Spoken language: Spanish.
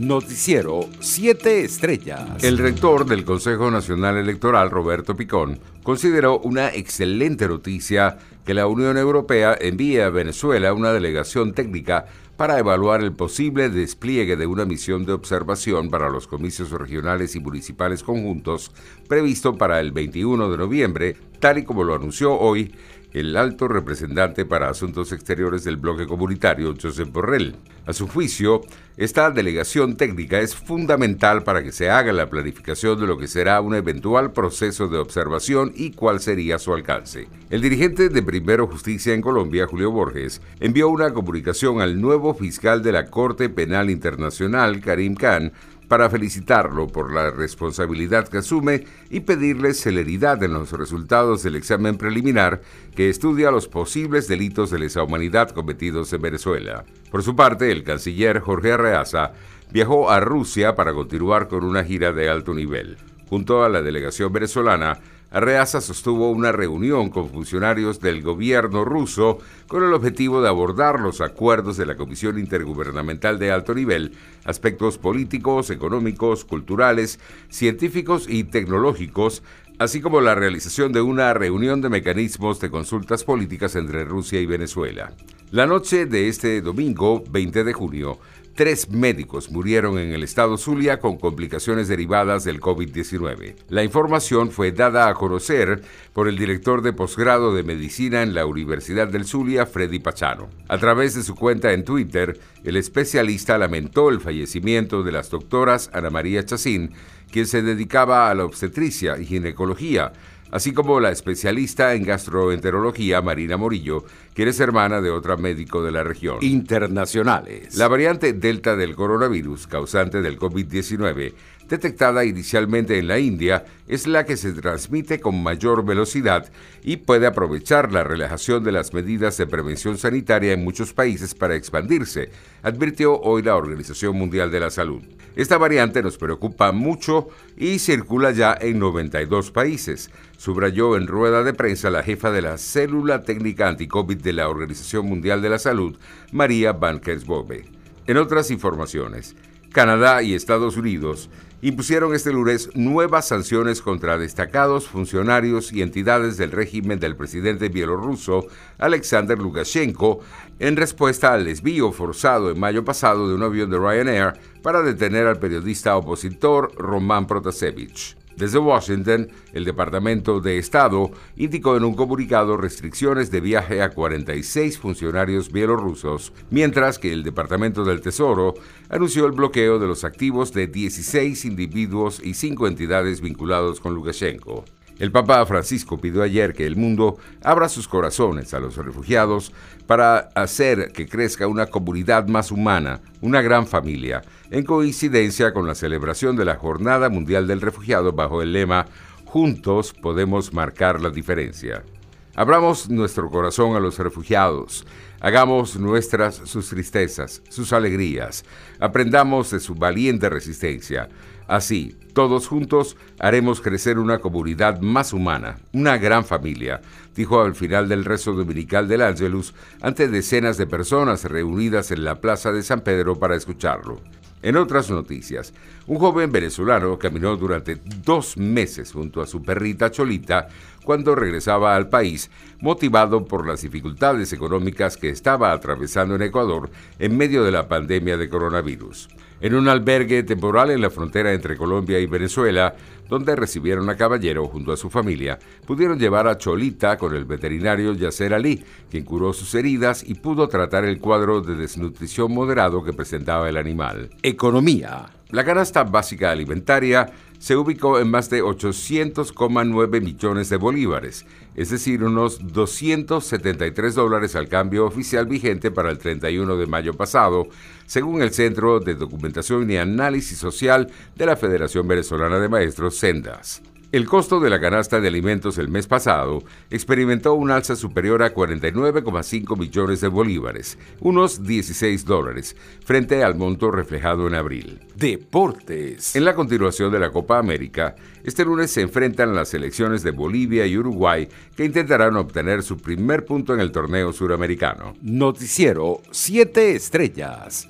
Noticiero 7 Estrellas. El rector del Consejo Nacional Electoral, Roberto Picón, consideró una excelente noticia que la Unión Europea envíe a Venezuela una delegación técnica para evaluar el posible despliegue de una misión de observación para los comicios regionales y municipales conjuntos previsto para el 21 de noviembre, tal y como lo anunció hoy el alto representante para Asuntos Exteriores del bloque comunitario, Josep Borrell. A su juicio, esta delegación técnica es fundamental para que se haga la planificación de lo que será un eventual proceso de observación y cuál sería su alcance. El dirigente de Primero Justicia en Colombia, Julio Borges, envió una comunicación al nuevo fiscal de la Corte Penal Internacional, Karim Khan, para felicitarlo por la responsabilidad que asume y pedirle celeridad en los resultados del examen preliminar que estudia los posibles delitos de lesa humanidad cometidos en Venezuela. Por su parte, el canciller Jorge Arreaza viajó a Rusia para continuar con una gira de alto nivel. Junto a la delegación venezolana, Arreaza sostuvo una reunión con funcionarios del gobierno ruso con el objetivo de abordar los acuerdos de la Comisión Intergubernamental de Alto Nivel, aspectos políticos, económicos, culturales, científicos y tecnológicos, así como la realización de una reunión de mecanismos de consultas políticas entre Rusia y Venezuela. La noche de este domingo, 20 de junio, Tres médicos murieron en el estado Zulia con complicaciones derivadas del COVID-19. La información fue dada a conocer por el director de posgrado de medicina en la Universidad del Zulia, Freddy Pachano. A través de su cuenta en Twitter, el especialista lamentó el fallecimiento de las doctoras Ana María Chacín, quien se dedicaba a la obstetricia y ginecología, así como la especialista en gastroenterología Marina Morillo, quien es hermana de otra médico de la región. Internacionales. La variante Delta del coronavirus, causante del COVID-19, detectada inicialmente en la India, es la que se transmite con mayor velocidad y puede aprovechar la relajación de las medidas de prevención sanitaria en muchos países para expandirse, advirtió hoy la Organización Mundial de la Salud. Esta variante nos preocupa mucho y circula ya en 92 países, subrayó en rueda de prensa la jefa de la célula técnica anti-COVID de la Organización Mundial de la Salud, María Van Kersbove. En otras informaciones, Canadá y Estados Unidos impusieron este lunes nuevas sanciones contra destacados funcionarios y entidades del régimen del presidente bielorruso Alexander Lukashenko en respuesta al desvío forzado en mayo pasado de un avión de Ryanair para detener al periodista opositor Roman Protasevich. Desde Washington, el Departamento de Estado indicó en un comunicado restricciones de viaje a 46 funcionarios bielorrusos, mientras que el Departamento del Tesoro anunció el bloqueo de los activos de 16 individuos y 5 entidades vinculados con Lukashenko. El Papa Francisco pidió ayer que el mundo abra sus corazones a los refugiados para hacer que crezca una comunidad más humana, una gran familia, en coincidencia con la celebración de la Jornada Mundial del Refugiado bajo el lema Juntos podemos marcar la diferencia. Abramos nuestro corazón a los refugiados, hagamos nuestras sus tristezas, sus alegrías, aprendamos de su valiente resistencia, Así, todos juntos haremos crecer una comunidad más humana, una gran familia, dijo al final del rezo dominical del Ángelus ante decenas de personas reunidas en la plaza de San Pedro para escucharlo. En otras noticias, un joven venezolano caminó durante dos meses junto a su perrita Cholita cuando regresaba al país, motivado por las dificultades económicas que estaba atravesando en Ecuador en medio de la pandemia de coronavirus. En un albergue temporal en la frontera entre Colombia y Venezuela, donde recibieron a Caballero junto a su familia, pudieron llevar a Cholita con el veterinario Yasser Ali, quien curó sus heridas y pudo tratar el cuadro de desnutrición moderado que presentaba el animal. Economía. La canasta básica alimentaria se ubicó en más de 800,9 millones de bolívares, es decir, unos 273 dólares al cambio oficial vigente para el 31 de mayo pasado, según el Centro de Documentación y Análisis Social de la Federación Venezolana de Maestros, Sendas. El costo de la canasta de alimentos el mes pasado experimentó un alza superior a 49,5 millones de bolívares, unos 16 dólares, frente al monto reflejado en abril. Deportes. En la continuación de la Copa América, este lunes se enfrentan las selecciones de Bolivia y Uruguay que intentarán obtener su primer punto en el torneo suramericano. Noticiero 7 Estrellas.